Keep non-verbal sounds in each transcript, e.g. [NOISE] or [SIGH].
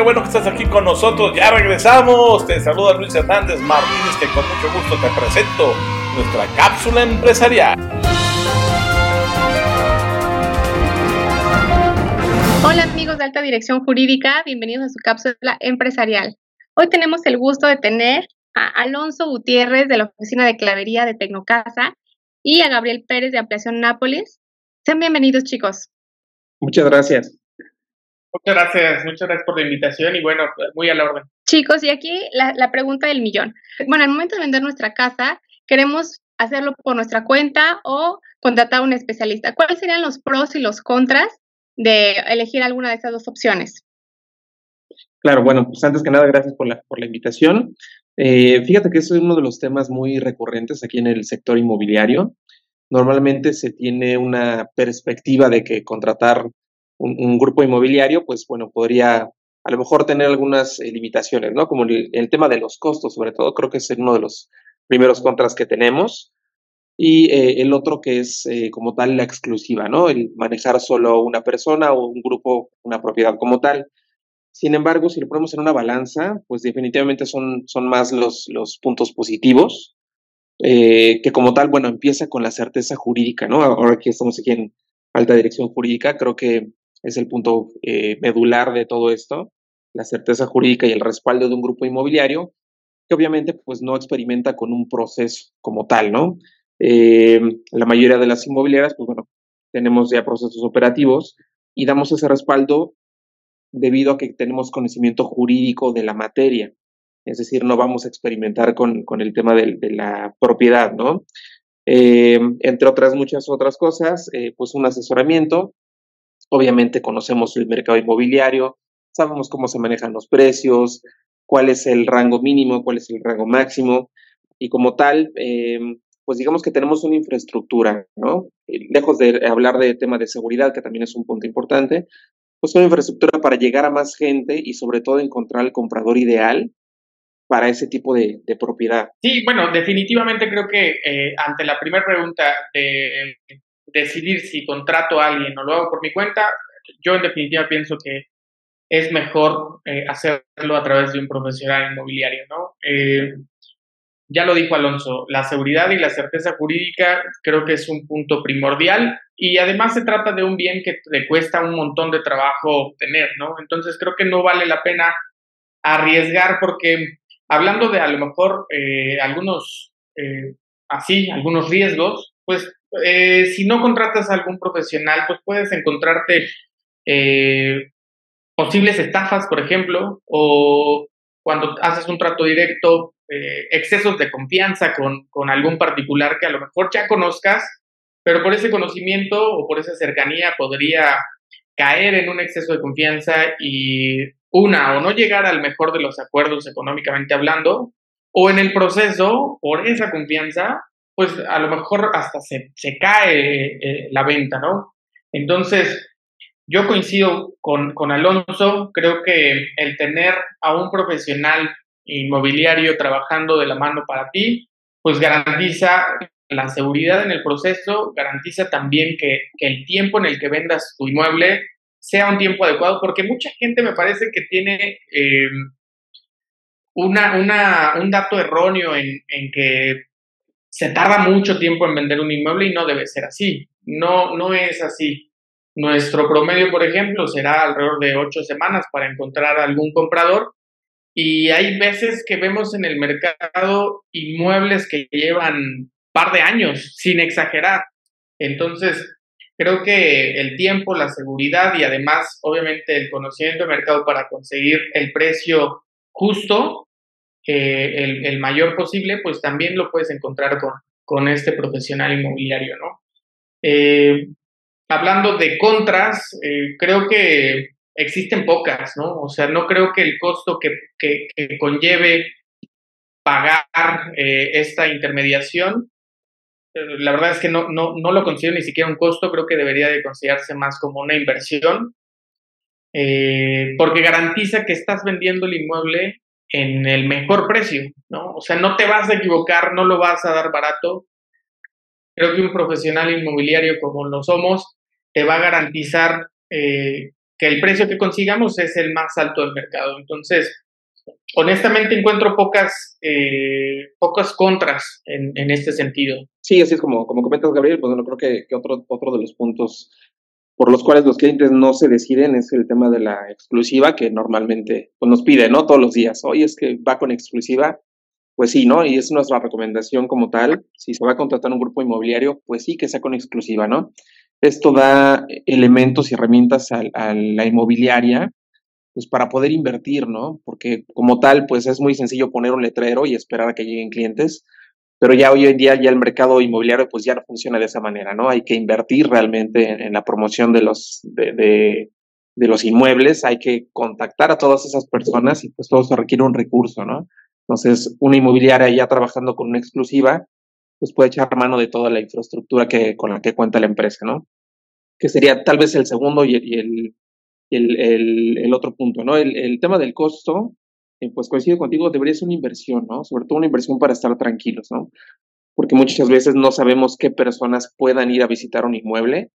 qué bueno que estás aquí con nosotros. Ya regresamos. Te saluda Luis Hernández Martínez, que con mucho gusto te presento nuestra cápsula empresarial. Hola amigos de Alta Dirección Jurídica, bienvenidos a su cápsula empresarial. Hoy tenemos el gusto de tener a Alonso Gutiérrez de la Oficina de Clavería de Tecnocasa y a Gabriel Pérez de Ampliación Nápoles. Sean bienvenidos chicos. Muchas gracias. Muchas gracias, muchas gracias por la invitación y bueno, muy a la orden. Chicos, y aquí la, la pregunta del millón. Bueno, al momento de vender nuestra casa, queremos hacerlo por nuestra cuenta o contratar a un especialista. ¿Cuáles serían los pros y los contras de elegir alguna de estas dos opciones? Claro, bueno, pues antes que nada, gracias por la, por la invitación. Eh, fíjate que eso es uno de los temas muy recurrentes aquí en el sector inmobiliario. Normalmente se tiene una perspectiva de que contratar un, grupo inmobiliario, pues bueno, podría a lo mejor tener algunas eh, limitaciones, ¿no? Como el, tema de los costos, sobre todo, creo que es uno de los primeros contras que tenemos. Y eh, el otro que es eh, como tal la exclusiva, ¿no? El manejar solo una persona o un grupo, una propiedad como tal. Sin embargo, si lo ponemos en una balanza, pues definitivamente son, son más los, los puntos positivos, que como tal, bueno, empieza con la certeza jurídica, ¿no? Ahora que estamos aquí en alta dirección jurídica, creo que es el punto eh, medular de todo esto, la certeza jurídica y el respaldo de un grupo inmobiliario, que obviamente pues no experimenta con un proceso como tal, ¿no? Eh, la mayoría de las inmobiliarias, pues bueno, tenemos ya procesos operativos y damos ese respaldo debido a que tenemos conocimiento jurídico de la materia. Es decir, no vamos a experimentar con, con el tema de, la propiedad, ¿no? Eh, entre otras muchas otras cosas, pues un asesoramiento Obviamente conocemos el mercado inmobiliario, sabemos cómo se manejan los precios, cuál es el rango mínimo, cuál es el rango máximo, y como tal, em, pues digamos que tenemos una infraestructura, ¿no? Lejos de hablar de tema de seguridad, que también es un punto importante, pues una infraestructura para llegar a más gente y sobre todo encontrar el comprador ideal para ese tipo de, propiedad. Sí, bueno, definitivamente creo que eh, ante la primera pregunta de decidir si contrato a alguien o lo hago por mi cuenta, yo en definitiva pienso que es mejor eh, hacerlo a través de un profesional inmobiliario, ¿no? Eh, ya lo dijo Alonso, la seguridad y la certeza jurídica creo que es un punto primordial y además se trata de un bien que le cuesta un montón de trabajo obtener, ¿no? Entonces creo que no vale la pena arriesgar porque hablando de a lo mejor eh, algunos, así, algunos riesgos, pues eh, si no contratas a algún profesional, pues puedes encontrarte eh, posibles estafas, por ejemplo, o cuando haces un trato directo, eh, excesos de confianza con, con algún particular que a lo mejor ya conozcas, pero por ese conocimiento o por esa cercanía podría caer en un exceso de confianza y una, o no llegar al mejor de los acuerdos económicamente hablando, o en el proceso, por esa confianza, pues a lo mejor hasta se, se cae eh, la venta, ¿no? Entonces, yo coincido con, con Alonso, creo que el tener a un profesional inmobiliario trabajando de la mano para ti, pues garantiza la seguridad en el proceso, garantiza también que, el tiempo en el que vendas tu inmueble sea un tiempo adecuado, porque mucha gente me parece que tiene eh, una, una, un dato erróneo en, en que se tarda mucho tiempo en vender un inmueble y no debe ser así. No, no es así. Nuestro promedio, por ejemplo, será alrededor de ocho semanas para encontrar algún comprador y hay veces que vemos en el mercado inmuebles que llevan par de años, sin exagerar. Entonces, creo que el tiempo, la seguridad y además, obviamente, el conocimiento del mercado para conseguir el precio justo el, el, mayor posible, pues también lo puedes encontrar con, con este profesional inmobiliario, ¿no? Eh, hablando de contras, eh, creo que existen pocas, ¿no? O sea, no creo que el costo que, que, conlleve pagar eh, esta intermediación, la verdad es que no, no, no lo considero ni siquiera un costo, creo que debería de considerarse más como una inversión, porque garantiza que estás vendiendo el inmueble en el mejor precio, ¿no? O sea, no te vas a equivocar, no lo vas a dar barato. Creo que un profesional inmobiliario como lo somos te va a garantizar eh, que el precio que consigamos es el más alto del mercado. Entonces, honestamente encuentro pocas, eh, pocas contras en, en, este sentido. Sí, así es como, como comentas, Gabriel, pues bueno, creo que, que, otro, otro de los puntos por los cuales los clientes no se deciden es el tema de la exclusiva, que normalmente pues, nos pide, ¿no? Todos los días, oye, es que va con exclusiva, pues sí, ¿no? Y es nuestra recomendación como tal, si se va a contratar un grupo inmobiliario, pues sí que sea con exclusiva, ¿no? Esto da elementos y herramientas a, a la inmobiliaria pues para poder invertir, ¿no? Porque como tal, pues es muy sencillo poner un letrero y esperar a que lleguen clientes, pero ya hoy en día ya el mercado inmobiliario pues ya no funciona de esa manera, ¿no? Hay que invertir realmente en, la promoción de los, de, de, los inmuebles, hay que contactar a todas esas personas y pues todo eso requiere un recurso, ¿no? Entonces, una inmobiliaria ya trabajando con una exclusiva, pues puede echar mano de toda la infraestructura que, con la que cuenta la empresa, ¿no? Que sería tal vez el segundo y el el, el, otro punto, ¿no? El tema del costo, eh, pues coincido contigo, debería ser una inversión, ¿no? Sobre todo una inversión para estar tranquilos, ¿no? Porque muchas veces no sabemos qué personas puedan ir a visitar un inmueble,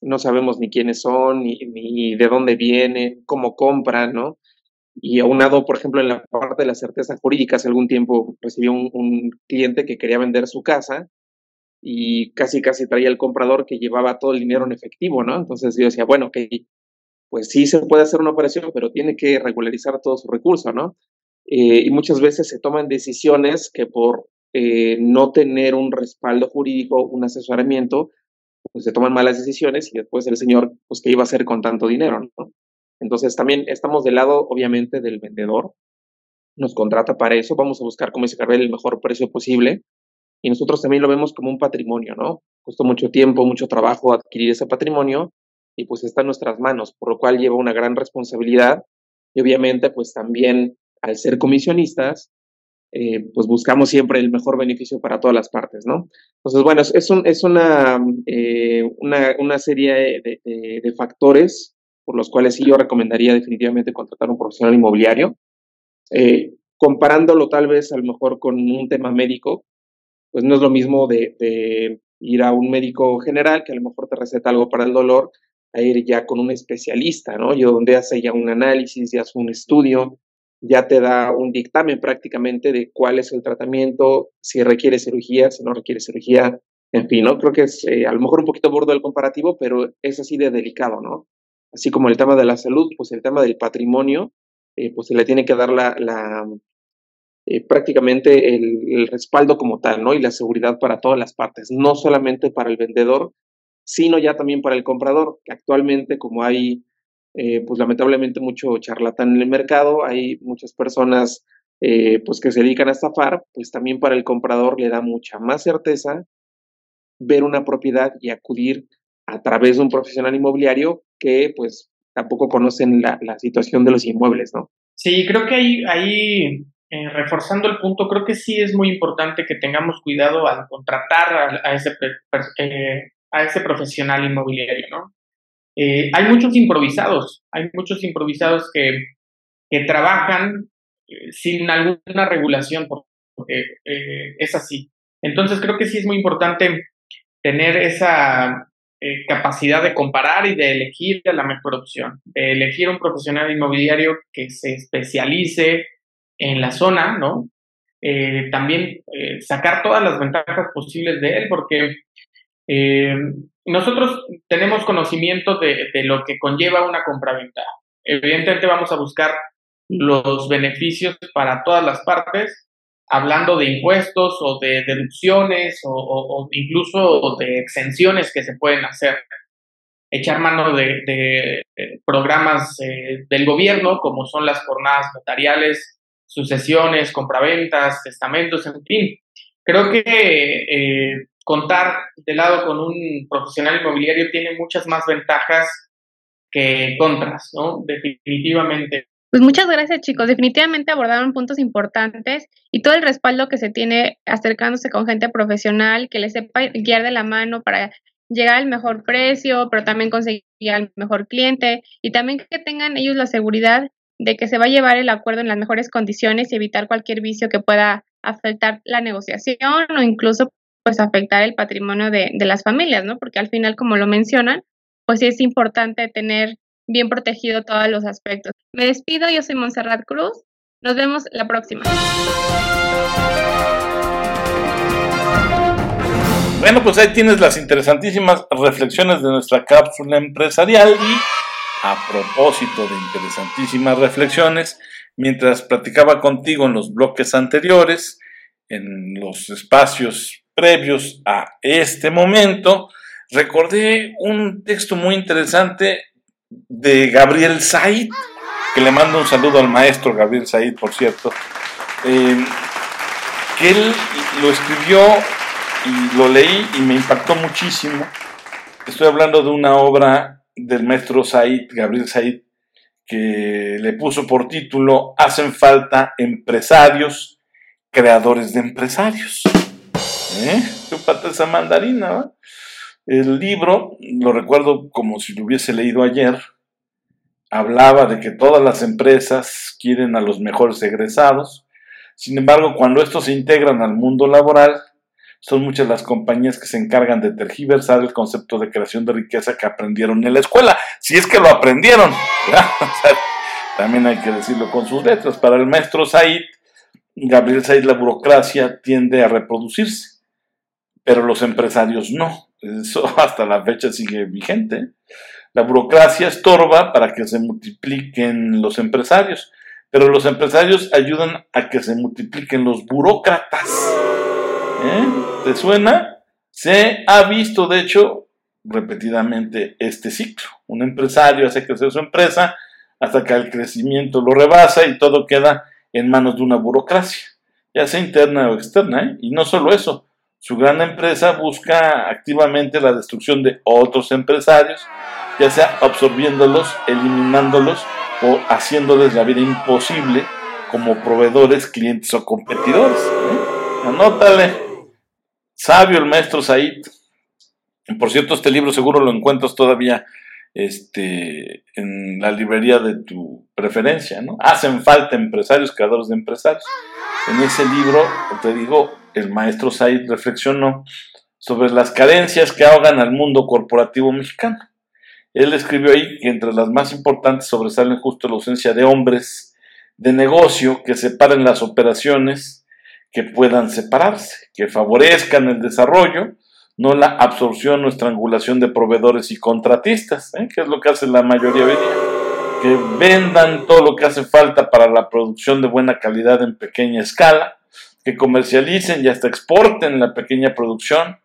no sabemos ni quiénes son, ni, de dónde vienen, cómo compran, ¿no? Y aunado, por ejemplo, en la parte de la certeza jurídica, hace algún tiempo recibí un, un cliente que quería vender su casa y casi, casi traía el comprador que llevaba todo el dinero en efectivo, ¿no? Entonces yo decía, bueno, que pues sí se puede hacer una operación, pero tiene que regularizar todo su recurso, ¿no? Eh, y muchas veces se toman decisiones que por eh, no tener un respaldo jurídico, un asesoramiento, pues se toman malas decisiones y después el señor, pues, ¿qué iba a hacer con tanto dinero, no? Entonces también estamos del lado, obviamente, del vendedor. Nos contrata para eso, vamos a buscar, como dice Carvel, el mejor precio posible. Y nosotros también lo vemos como un patrimonio, ¿no? Costó mucho tiempo, mucho trabajo adquirir ese patrimonio y pues está en nuestras manos, por lo cual lleva una gran responsabilidad y obviamente pues también al ser comisionistas, eh, pues buscamos siempre el mejor beneficio para todas las partes, ¿no? Entonces, bueno, es, un, es una, eh, una, una, serie de, factores por los cuales sí yo recomendaría definitivamente contratar un profesional inmobiliario. Eh, comparándolo tal vez a lo mejor con un tema médico, pues no es lo mismo de, de ir a un médico general que a lo mejor te receta algo para el dolor a ir ya con un especialista, ¿no? Yo donde hace ya un análisis, ya hace un estudio, ya te da un dictamen prácticamente de cuál es el tratamiento, si requiere cirugía, si no requiere cirugía, en fin, ¿no? Creo que es eh, a lo mejor un poquito bordo del comparativo, pero es así de delicado, ¿no? Así como el tema de la salud, pues el tema del patrimonio, eh, pues se le tiene que dar la, la eh, prácticamente el, el respaldo como tal, ¿no? Y la seguridad para todas las partes, no solamente para el vendedor, sino ya también para el comprador, que actualmente como hay, eh, pues lamentablemente mucho charlatán en el mercado, hay muchas personas eh, pues que se dedican a estafar, pues también para el comprador le da mucha más certeza ver una propiedad y acudir a través de un profesional inmobiliario que pues tampoco conocen la, la situación de los inmuebles, ¿no? Sí, creo que ahí, ahí eh, reforzando el punto, creo que sí es muy importante que tengamos cuidado al contratar a, ese eh, a ese profesional inmobiliario, ¿no? Eh, hay muchos improvisados, hay muchos improvisados que, que trabajan eh, sin alguna regulación, porque eh, es así. Entonces creo que sí es muy importante tener esa capacidad de comparar y de elegir la mejor opción, de elegir un profesional inmobiliario que se especialice en la zona, ¿no? También sacar todas las ventajas posibles de él, porque eh, nosotros tenemos conocimiento de, de, lo que conlleva una compraventa. Evidentemente vamos a buscar los beneficios para todas las partes, hablando de impuestos o de deducciones o, incluso de exenciones que se pueden hacer. Echar mano de, de programas eh, del gobierno, como son las jornadas notariales, sucesiones, compraventas, testamentos, en fin. Creo que eh, contar de lado con un profesional inmobiliario tiene muchas más ventajas que contras, ¿no? Definitivamente. Pues muchas gracias chicos, definitivamente abordaron puntos importantes y todo el respaldo que se tiene acercándose con gente profesional que les sepa guiar de la mano para llegar al mejor precio, pero también conseguir al mejor cliente y también que tengan ellos la seguridad de que se va a llevar el acuerdo en las mejores condiciones y evitar cualquier vicio que pueda afectar la negociación o incluso pues afectar el patrimonio de, las familias, ¿no? Porque al final, como lo mencionan, pues sí es importante tener bien protegido todos los aspectos. Me despido, yo soy Montserrat Cruz. Nos vemos la próxima. Bueno, pues ahí tienes las interesantísimas reflexiones de nuestra cápsula empresarial y a propósito de interesantísimas reflexiones, mientras platicaba contigo en los bloques anteriores, en los espacios previos a este momento, recordé un texto muy interesante de Gabriel Said, que le mando un saludo al maestro Gabriel Said, por cierto, eh, que él lo escribió y lo leí y me impactó muchísimo. Estoy hablando de una obra del maestro Said, Gabriel Said, que le puso por título Hacen falta empresarios, creadores de empresarios. ¿Eh? Chúpate esa mandarina, El libro, lo recuerdo como si lo hubiese leído ayer, hablaba de que todas las empresas quieren a los mejores egresados. Sin embargo, cuando estos se integran al mundo laboral, son muchas las compañías que se encargan de tergiversar el concepto de creación de riqueza que aprendieron en la escuela, si es que lo aprendieron. [LAUGHS] también hay que decirlo con sus letras. Para el maestro Said, Gabriel Said, la burocracia tiende a reproducirse, pero los empresarios no. Eso [LAUGHS] hasta la fecha sigue vigente. La burocracia estorba para que se multipliquen los empresarios, pero los empresarios ayudan a que se multipliquen los burócratas. ¿Eh? ¿Te suena? Se ha visto, de hecho, repetidamente este ciclo. Un empresario hace crecer su empresa hasta que el crecimiento lo rebasa y todo queda en manos de una burocracia, ya sea interna o externa. ¿eh? Y no solo eso, su gran empresa busca activamente la destrucción de otros empresarios, ya sea absorbiéndolos, eliminándolos o haciéndoles la vida imposible como proveedores, clientes o competidores. ¿eh? Anótale. Sabio el maestro Said. Por cierto, este libro seguro lo encuentras todavía este, en la librería de tu preferencia, ¿no? Hacen falta empresarios, creadores de empresarios. En ese libro, te digo, el maestro Said reflexionó sobre las carencias que ahogan al mundo corporativo mexicano. Él escribió ahí que entre las más importantes sobresalen justo la ausencia de hombres de negocio que separen las operaciones que puedan separarse, que favorezcan el desarrollo, no la absorción o estrangulación de proveedores y contratistas, ¿eh? que es lo que hace la mayoría que vendan todo lo que hace falta para la producción de buena calidad en pequeña escala, que comercialicen y hasta exporten la pequeña producción,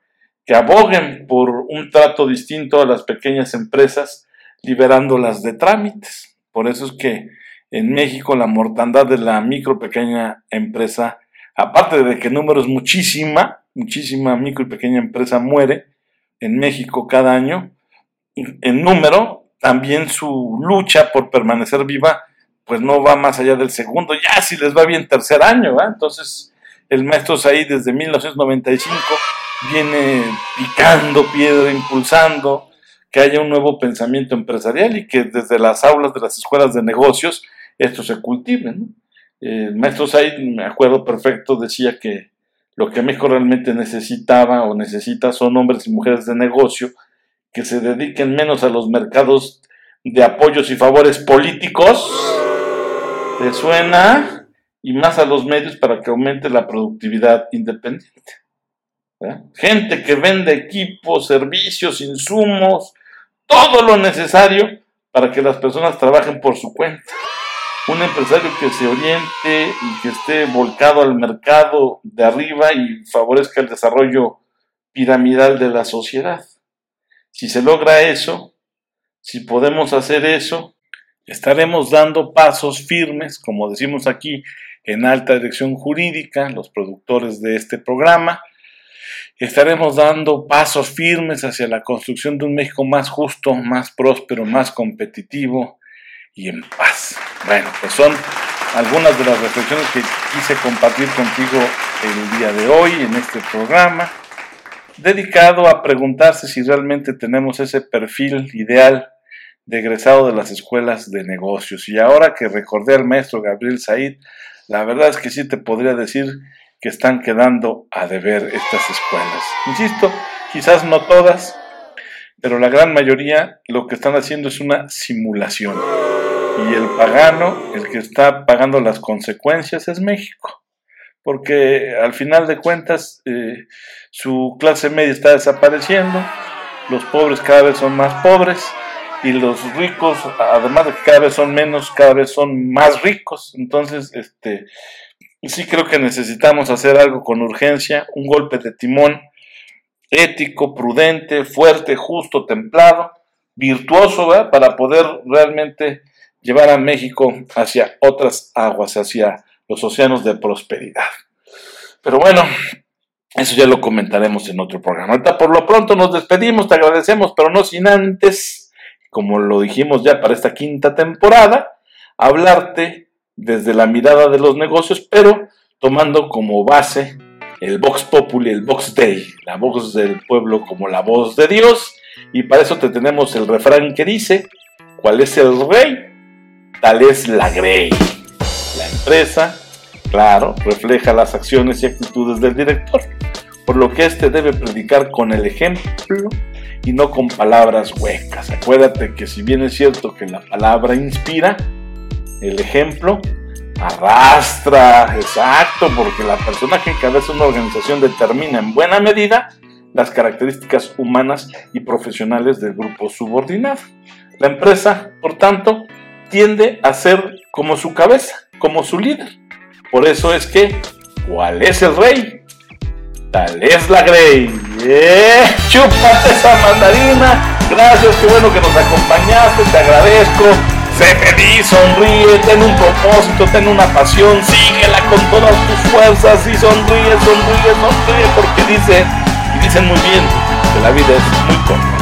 que aboguen por un trato distinto a las pequeñas empresas, liberándolas de trámites. Por eso es que en México la mortandad de la micro pequeña empresa aparte de que número es muchísima, muchísima micro y pequeña empresa muere en México cada año, en número, también su lucha por permanecer viva, pues no va más allá del segundo, ya si les va bien tercer año. Entonces, el maestro ahí desde 1995 viene picando piedra, impulsando que haya un nuevo pensamiento empresarial y que desde las aulas de las escuelas de negocios esto se cultive, el maestro Said, me acuerdo perfecto, decía que lo que México realmente necesitaba o necesita son hombres y mujeres de negocio que se dediquen menos a los mercados de apoyos y favores políticos, ¿te suena? Y más a los medios para que aumente la productividad independiente. Gente que vende equipos, servicios, insumos, todo lo necesario para que las personas trabajen por su cuenta un empresario que se oriente y que esté volcado al mercado de arriba y favorezca el desarrollo piramidal de la sociedad. Si se logra eso, si podemos hacer eso, estaremos dando pasos firmes, como decimos aquí en alta dirección jurídica, los productores de este programa, estaremos dando pasos firmes hacia la construcción de un México más justo, más próspero, más competitivo, y en paz. Bueno, pues son algunas de las reflexiones que quise compartir contigo el día de hoy en este programa, dedicado a preguntarse si realmente tenemos ese perfil ideal de de las escuelas de negocios. Y ahora que recordé al maestro Gabriel Said, la verdad es que sí te podría decir que están quedando a deber estas escuelas. Insisto, quizás no todas, pero la gran mayoría lo que están haciendo es una simulación. Y el pagano, el que está pagando las consecuencias es México. Porque al final de cuentas eh, su clase media está desapareciendo, los pobres cada vez son más pobres y los ricos, además de que cada vez son menos, cada vez son más ricos. Entonces, este, sí creo que necesitamos hacer algo con urgencia, un golpe de timón ético, prudente, fuerte, justo, templado, virtuoso, para poder realmente llevar a México hacia otras aguas, hacia los océanos de prosperidad. Pero bueno, eso ya lo comentaremos en otro programa. Ahorita por lo pronto nos despedimos, te agradecemos, pero no sin antes, como lo dijimos ya para esta quinta temporada, hablarte desde la mirada de los negocios, pero tomando como base el Vox Populi, el Vox Day, la voz del pueblo como la voz de Dios. Y para eso te tenemos el refrán que dice, ¿cuál es el rey? Tal es la grey. La empresa, claro, refleja las acciones y actitudes del director, por lo que éste debe predicar con el ejemplo y no con palabras huecas. Acuérdate que si bien es cierto que la palabra inspira, el ejemplo arrastra, exacto, porque la persona que encabeza una organización determina en buena medida las características humanas y profesionales del grupo subordinado. La empresa, por tanto, tiende a ser como su cabeza, como su líder. Por eso es que, ¿cuál es el rey? Es la Grey. ¡Eh! ¡Chúpate esa mandarina! Gracias, qué bueno que nos acompañaste, te agradezco. Sé feliz, sonríe, ten un propósito, ten una pasión, síguela con todas tus fuerzas y sonríe, sonríe, sonríe, porque dice, y dicen muy bien, que la vida es muy corta.